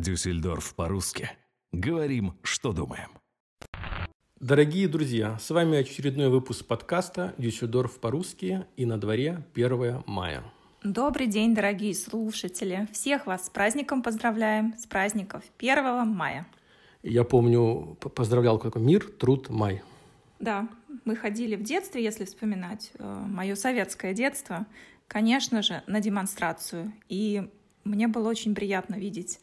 Дюссельдорф по-русски. Говорим, что думаем. Дорогие друзья, с вами очередной выпуск подкаста «Дюссельдорф по-русски» и на дворе 1 мая. Добрый день, дорогие слушатели! Всех вас с праздником поздравляем, с праздников 1 мая. Я помню, поздравлял какой мир, труд, май. Да, мы ходили в детстве, если вспоминать э, мое советское детство, конечно же, на демонстрацию. И мне было очень приятно видеть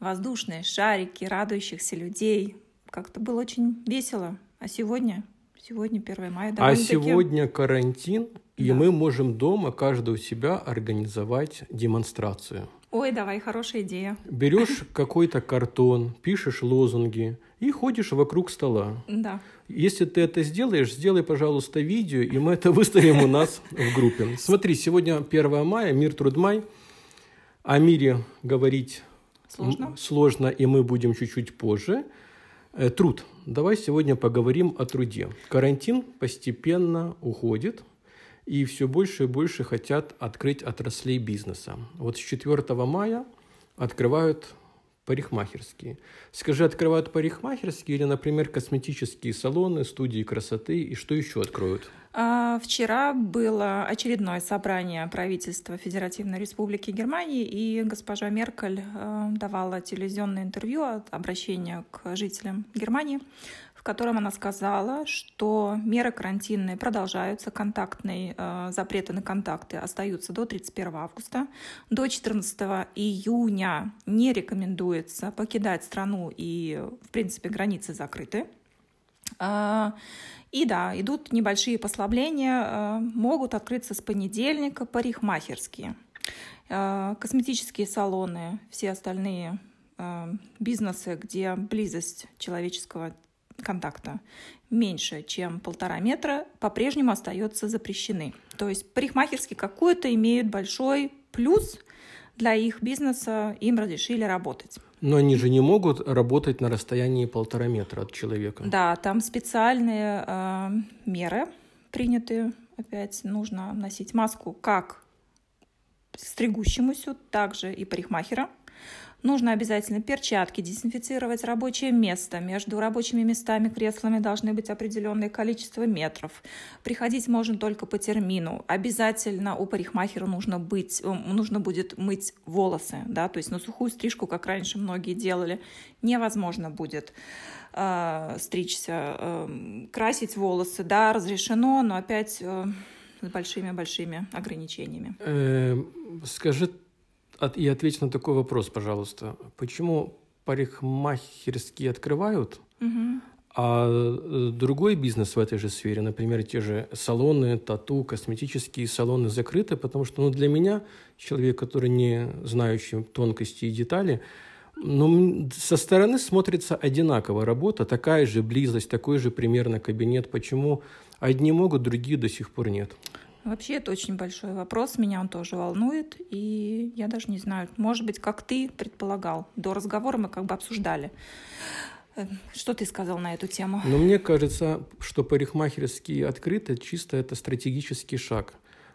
воздушные шарики, радующихся людей. Как-то было очень весело. А сегодня? Сегодня 1 мая. А сегодня карантин, и да. мы можем дома, каждый у себя, организовать демонстрацию. Ой, давай, хорошая идея. Берешь какой-то картон, пишешь лозунги и ходишь вокруг стола. Да. Если ты это сделаешь, сделай, пожалуйста, видео, и мы это выставим у нас в группе. Смотри, сегодня 1 мая, мир, труд, май. О мире говорить Сложно? Сложно, и мы будем чуть-чуть позже. Э, труд. Давай сегодня поговорим о труде. Карантин постепенно уходит, и все больше и больше хотят открыть отраслей бизнеса. Вот с 4 мая открывают парикмахерские. Скажи, открывают парикмахерские или, например, косметические салоны, студии красоты, и что еще откроют? А, вчера было очередное собрание правительства Федеративной Республики Германии, и госпожа Меркель э, давала телевизионное интервью от обращения к жителям Германии, котором она сказала, что меры карантинные продолжаются, контактные э, запреты на контакты остаются до 31 августа. До 14 июня не рекомендуется покидать страну, и, в принципе, границы закрыты. А, и да, идут небольшие послабления, э, могут открыться с понедельника парикмахерские, э, косметические салоны, все остальные э, бизнесы, где близость человеческого контакта меньше, чем полтора метра, по-прежнему остаются запрещены. То есть парикмахерские какой-то имеют большой плюс для их бизнеса, им разрешили работать. Но они же не могут работать на расстоянии полтора метра от человека. Да, там специальные э, меры приняты. Опять нужно носить маску как стригущемуся, также и парикмахера. Нужно обязательно перчатки, дезинфицировать рабочее место. Между рабочими местами, креслами должны быть определенное количество метров. Приходить можно только по термину. Обязательно у парикмахера нужно, быть, э, нужно будет мыть волосы. Да? То есть на сухую стрижку, как раньше многие делали, невозможно будет э, стричься. Э, красить волосы, да, разрешено, но опять э, с большими-большими ограничениями. Э, скажи, и ответь на такой вопрос, пожалуйста. Почему парикмахерские открывают, угу. а э, другой бизнес в этой же сфере, например, те же салоны, тату, косметические салоны закрыты, потому что ну, для меня, человек, который не знающий тонкости и детали, ну, со стороны смотрится одинаково работа, такая же близость, такой же примерно кабинет. Почему одни могут, другие до сих пор нет? Вообще это очень большой вопрос, меня он тоже волнует, и я даже не знаю, может быть, как ты предполагал, до разговора мы как бы обсуждали. Э, что ты сказал на эту тему? Ну, мне кажется, что парикмахерские открыты, чисто это стратегический шаг,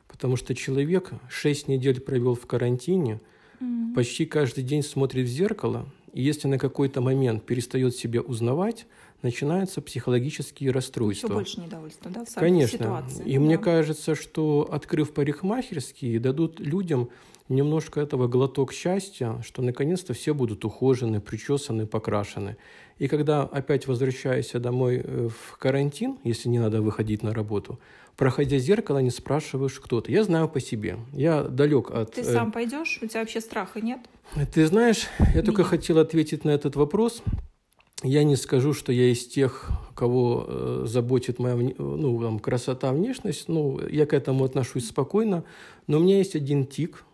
потому что человек 6 недель провел в карантине, mm-hmm. почти каждый день смотрит в зеркало, и если на какой-то момент перестает себя узнавать, начинаются психологические расстройства. Еще больше недовольства, да, в Конечно. ситуации. И ну, мне кажется, что открыв парикмахерские, дадут людям немножко этого глоток счастья, что наконец-то все будут ухожены, причесаны, покрашены. И когда опять возвращаешься домой э, в карантин, если не надо выходить на работу, проходя зеркало, не спрашиваешь, кто ты. Я знаю по себе. Я далек от... Ты сам пойдешь? У тебя вообще страха нет? Ты знаешь, я Меня. только хотел ответить на этот вопрос. Я не скажу, что я из тех, кого э, заботит моя ну, там, красота, внешность. Ну, я к этому отношусь спокойно. Но у меня есть один тик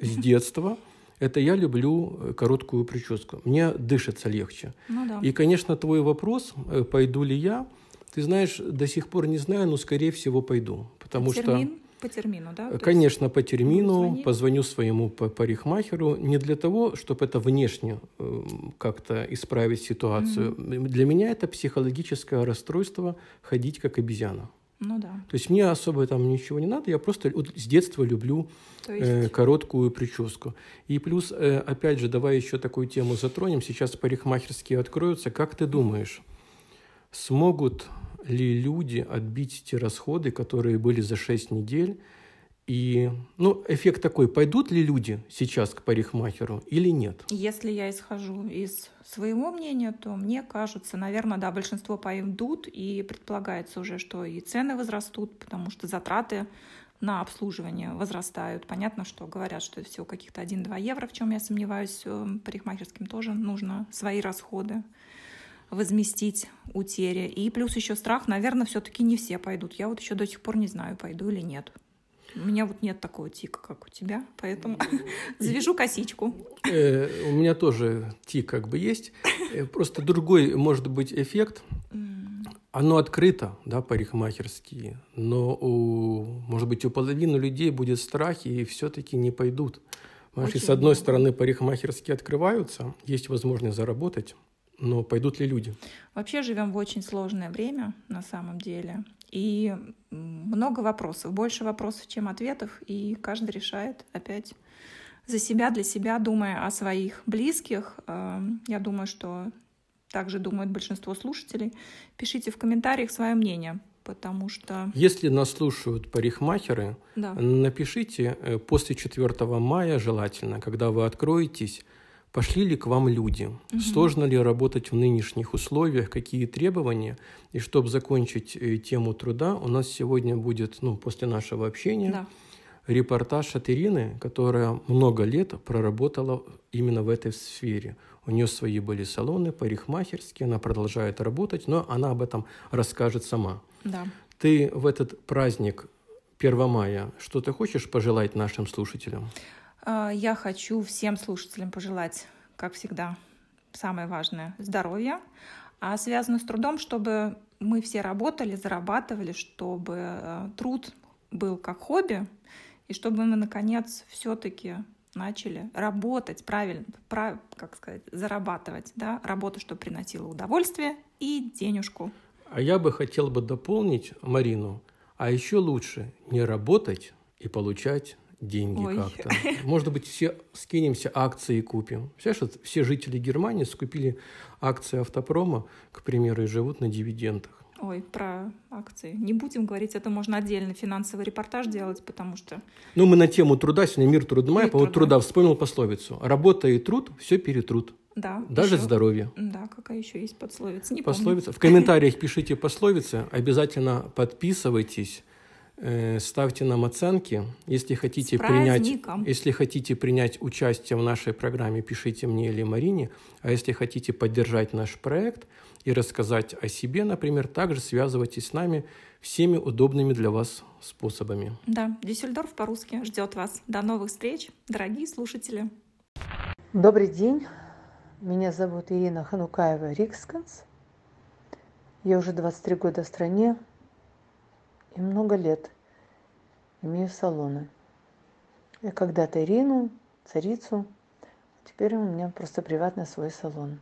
с детства. Это я люблю э, короткую прическу. Мне дышится легче. Ну, да. И, конечно, твой вопрос, э, пойду ли я, ты знаешь, до сих пор не знаю, но, скорее всего, пойду. Потому Термин? что по термину, да? То Конечно, по термину. Звони. Позвоню своему парикмахеру не для того, чтобы это внешне э, как-то исправить ситуацию. Mm-hmm. Для меня это психологическое расстройство ходить как обезьяна. Ну да. То есть мне особо там ничего не надо, я просто вот с детства люблю То есть... э, короткую прическу. И плюс, э, опять же, давай еще такую тему затронем. Сейчас парикмахерские откроются. Как ты думаешь, смогут ли люди отбить те расходы, которые были за 6 недель? И, ну, эффект такой, пойдут ли люди сейчас к парикмахеру или нет? Если я исхожу из своего мнения, то мне кажется, наверное, да, большинство пойдут, и предполагается уже, что и цены возрастут, потому что затраты на обслуживание возрастают. Понятно, что говорят, что это всего каких-то 1-2 евро, в чем я сомневаюсь, э, парикмахерским тоже нужно свои расходы возместить утери. И плюс еще страх, наверное, все-таки не все пойдут. Я вот еще до сих пор не знаю, пойду или нет. У меня вот нет такого тика, как у тебя, поэтому завяжу косичку. Э, у меня тоже тик как бы есть. Э, просто другой может быть эффект. Оно открыто, да, парикмахерские, но у, может быть, у половины людей будет страх и все-таки не пойдут. И с одной стороны парикмахерские открываются, есть возможность заработать, но пойдут ли люди? Вообще живем в очень сложное время на самом деле. И много вопросов, больше вопросов, чем ответов, и каждый решает опять за себя, для себя, думая о своих близких. Эм, я думаю, что также думают большинство слушателей. Пишите в комментариях свое мнение, потому что... Если нас слушают парикмахеры, да. напишите э, после 4 мая желательно, когда вы откроетесь, Пошли ли к вам люди? Угу. Сложно ли работать в нынешних условиях? Какие требования? И чтобы закончить э, тему труда, у нас сегодня будет, ну, после нашего общения, да. репортаж от Ирины, которая много лет проработала именно в этой сфере. У нее свои были салоны, парикмахерские, она продолжает работать, но она об этом расскажет сама. Да. Ты в этот праздник 1 мая что ты хочешь пожелать нашим слушателям? А, я хочу всем слушателям пожелать, как всегда, самое важное — здоровья, а связано с трудом, чтобы мы все работали, зарабатывали, чтобы э, труд был как хобби, и чтобы мы, наконец, все-таки начали работать правильно, прав, как сказать, зарабатывать, да, работу, что приносила удовольствие и денежку. А я бы хотел бы дополнить Марину, а еще лучше не работать и получать деньги Ой. как-то. Может быть, все скинемся, акции купим. Знаешь, вот все жители Германии скупили акции автопрома, к примеру, и живут на дивидендах. Ой, про акции. Не будем говорить, это можно отдельно финансовый репортаж делать, потому что... Ну, мы на тему труда, сегодня мир трудмая, по труда вспомнил пословицу. Работа и труд, все перетрут. Да. Даже еще... здоровье. Да, какая еще есть пословица? Не пословица. Помню. В комментариях пишите пословицы, обязательно подписывайтесь. Э, ставьте нам оценки. Если хотите, принять, если хотите принять участие в нашей программе, пишите мне или Марине. А если хотите поддержать наш проект и рассказать о себе, например, также связывайтесь с нами всеми удобными для вас способами. Да, Дюссельдорф по-русски ждет вас. До новых встреч, дорогие слушатели. Добрый день. Меня зовут Ирина Ханукаева Риксканс. Я уже 23 года в стране, и много лет имею салоны. Я когда-то Ирину, царицу, а теперь у меня просто приватный свой салон.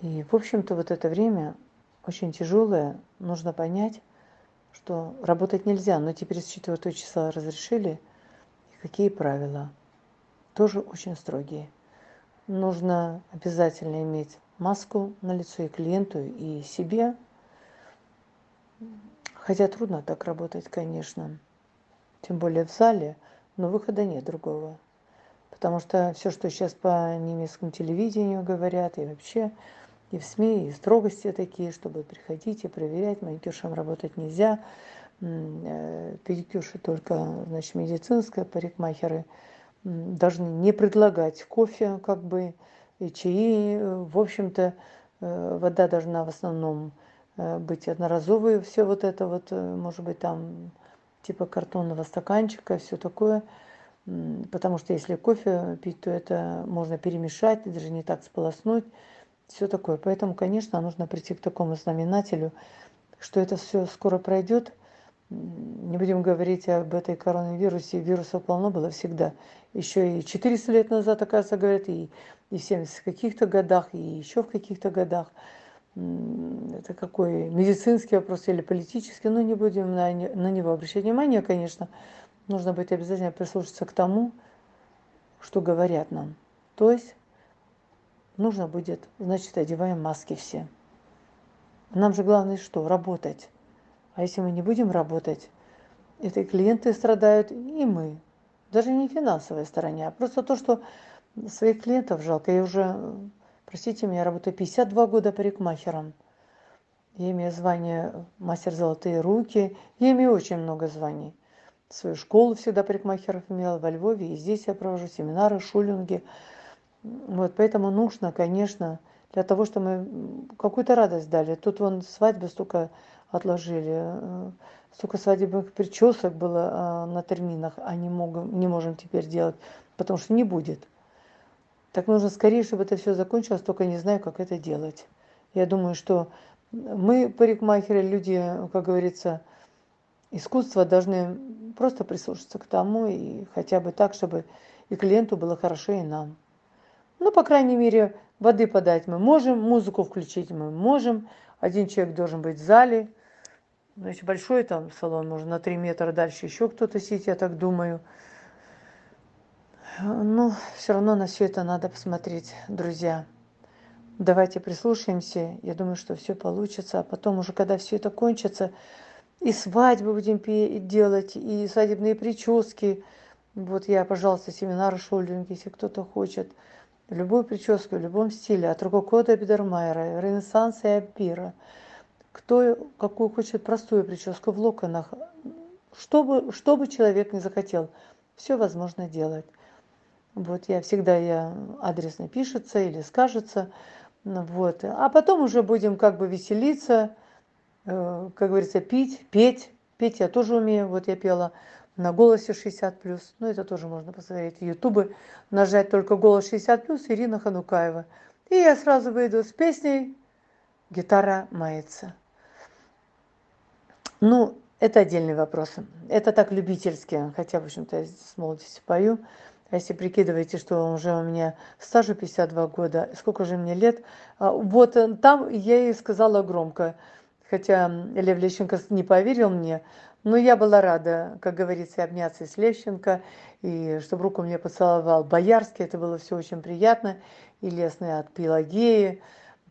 И, в общем-то, вот это время очень тяжелое. Нужно понять, что работать нельзя, но теперь с 4 числа разрешили. И какие правила? Тоже очень строгие. Нужно обязательно иметь маску на лицо и клиенту, и себе. Хотя трудно так работать, конечно. Тем более в зале, но выхода нет другого. Потому что все, что сейчас по немецкому телевидению говорят, и вообще, и в СМИ, и строгости такие, чтобы приходить и проверять, маникюршам работать нельзя, э, педикюрши только, значит, медицинская, парикмахеры должны не предлагать кофе, как бы, и чаи. В общем-то, э, вода должна в основном Э, быть одноразовые, все вот это вот, э, может быть, там типа картонного стаканчика, все такое. Потому что если кофе пить, то это можно перемешать, даже не так сполоснуть, все такое. Поэтому, конечно, нужно прийти к такому знаменателю, что это все скоро пройдет. Не будем говорить об этой коронавирусе, вирусов полно было всегда. Еще и 400 лет назад, оказывается, говорят, и, и в 70 каких-то годах, и еще в каких-то годах. Это какой медицинский вопрос или политический, но не будем на, на него обращать внимание, конечно. Нужно быть обязательно прислушаться к тому, что говорят нам. То есть нужно будет, значит, одеваем маски все. Нам же главное что? Работать. А если мы не будем работать, это и клиенты страдают, и мы. Даже не финансовая сторона, а просто то, что своих клиентов жалко. Я уже, простите меня, работаю 52 года парикмахером. Я имею звание мастер золотые руки. Я имею очень много званий. Свою школу всегда парикмахеров имела во Львове. И здесь я провожу семинары, шулинги. Вот, поэтому нужно, конечно, для того, чтобы мы какую-то радость дали. Тут вон свадьбы столько отложили, э, столько свадебных причесок было э, на терминах, а не, могем, не можем теперь делать, потому что не будет. Так нужно скорее, чтобы это все закончилось, только не знаю, как это делать. Я думаю, что мы, парикмахеры, люди, как говорится, искусства должны просто прислушаться к тому, и хотя бы так, чтобы и клиенту было хорошо, и нам. Ну, по крайней мере, воды подать мы можем, музыку включить мы можем. Один человек должен быть в зале. Значит, большой там салон, можно на 3 метра дальше еще кто-то сидит, я так думаю. Ну, все равно на все это надо посмотреть, друзья. Давайте прислушаемся. Я думаю, что все получится. А потом уже, когда все это кончится, и свадьбы будем делать, и свадебные прически. Вот я, пожалуйста, семинары шольдинг, если кто-то хочет. Любую прическу в любом стиле, от Рококо до Бидермайера, Ренессанса и Ампира. Кто какую хочет простую прическу в локонах, что бы, что бы человек не захотел, все возможно делать. Вот я всегда я адресно пишется или скажется. Вот. А потом уже будем как бы веселиться, э, как говорится, пить, петь. Петь я тоже умею. Вот я пела на голосе 60 плюс. Ну, это тоже можно посмотреть. Ютубы нажать только голос 60 плюс Ирина Ханукаева. И я сразу выйду с песней «Гитара мается». Ну, это отдельный вопрос. Это так любительски, хотя, в общем-то, я с молодости пою. А если прикидываете, что уже у меня стажу 52 года, сколько же мне лет, а, вот э, там я ей сказала громко, хотя Лев Лещенко не поверил мне, но я была рада, как говорится, обняться с Лещенко, и чтобы руку мне поцеловал Боярский, это было все очень приятно, и лестно от Пелагеи.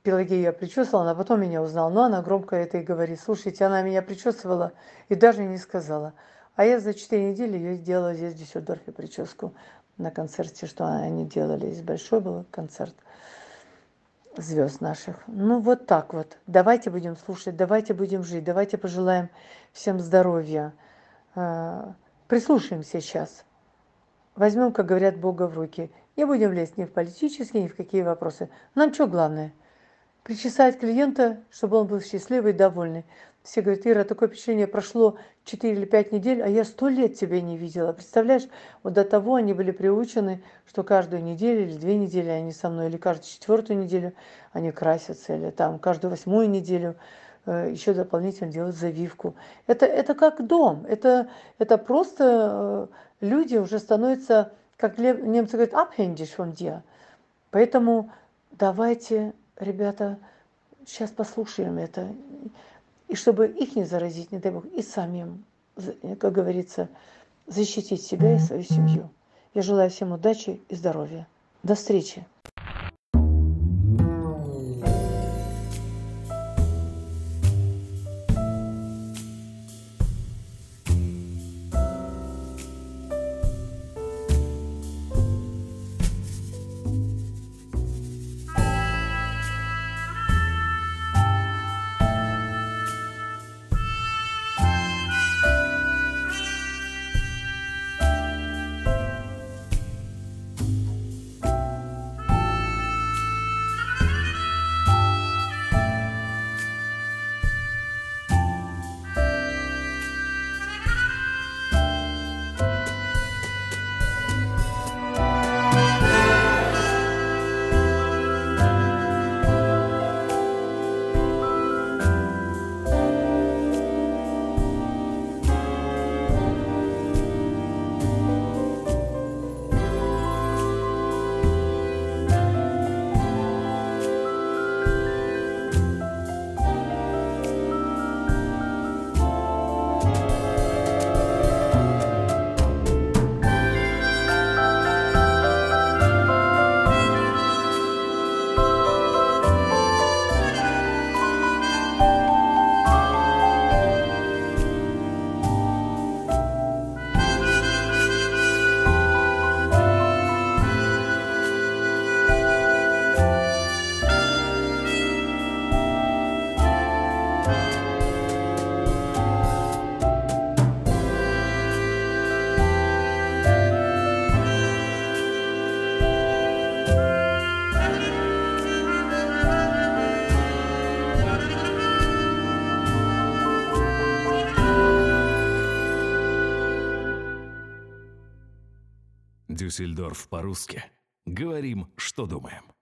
Пелагею я причесывала, она потом меня узнала, но она громко это и говорит, слушайте, она меня причесывала и даже не сказала. А я за четыре недели ее сделала здесь в Дюссельдорфе прическу на концерте, что они делали. Здесь большой был концерт звезд наших. Ну, вот так вот. Давайте будем слушать, давайте будем жить, давайте пожелаем всем здоровья. А, прислушаемся сейчас. Возьмем, как говорят, Бога в руки. Не будем лезть ни в политические, ни в какие вопросы. Нам что главное? Причесать клиента, чтобы он был счастливый и довольный. Все говорят, Ира, такое впечатление, прошло 4 или 5 недель, а я сто лет тебя не видела. Представляешь, вот до того они были приучены, что каждую неделю или две недели они со мной, или каждую четвертую неделю они красятся, или там каждую восьмую неделю э, еще дополнительно делают завивку. Это, это как дом, это, это просто э, люди уже становятся, как немцы говорят, abhängig von dir. Поэтому давайте, ребята, сейчас послушаем это и чтобы их не заразить, не дай бог, и самим, как говорится, защитить себя и свою семью. Я желаю всем удачи и здоровья. До встречи! Дюссельдорф по-русски. Говорим, что думаем.